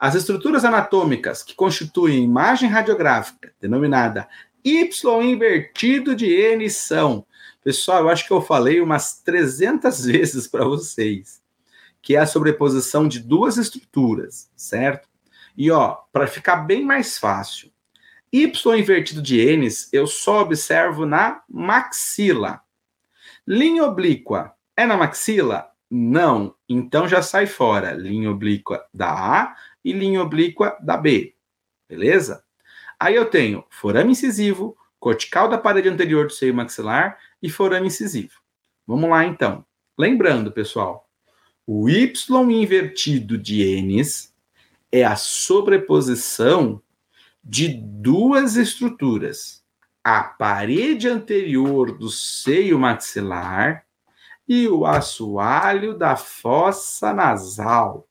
as estruturas anatômicas que constituem imagem radiográfica, denominada Y invertido de N, são. Pessoal, eu acho que eu falei umas 300 vezes para vocês, que é a sobreposição de duas estruturas, certo? E ó, para ficar bem mais fácil, Y invertido de N eu só observo na maxila. Linha oblíqua é na maxila? Não. Então já sai fora. Linha oblíqua da A e linha oblíqua da B. Beleza? Aí eu tenho forame incisivo, cortical da parede anterior do seio maxilar e forame incisivo. Vamos lá então. Lembrando, pessoal, o Y invertido de N é a sobreposição de duas estruturas: a parede anterior do seio maxilar e o assoalho da fossa nasal.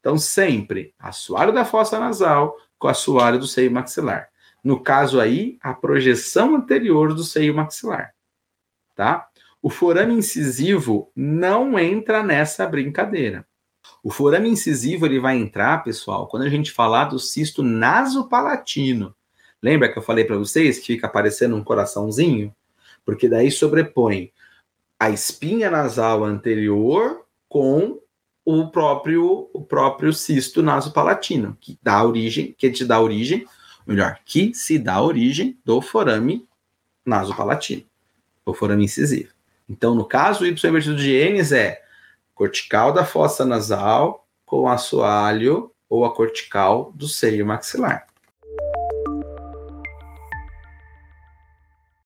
Então, sempre assoalho da fossa nasal com assoalho do seio maxilar. No caso aí, a projeção anterior do seio maxilar. Tá? O forame incisivo não entra nessa brincadeira. O forame incisivo ele vai entrar, pessoal, quando a gente falar do cisto nasopalatino. Lembra que eu falei para vocês que fica aparecendo um coraçãozinho? Porque daí sobrepõe a espinha nasal anterior com o próprio o próprio cisto nasopalatino, que dá origem, que te dá origem, melhor, que se dá origem do forame nasopalatino, o forame incisivo. Então, no caso, o Y invertido de N é cortical da fossa nasal com assoalho ou a cortical do seio maxilar.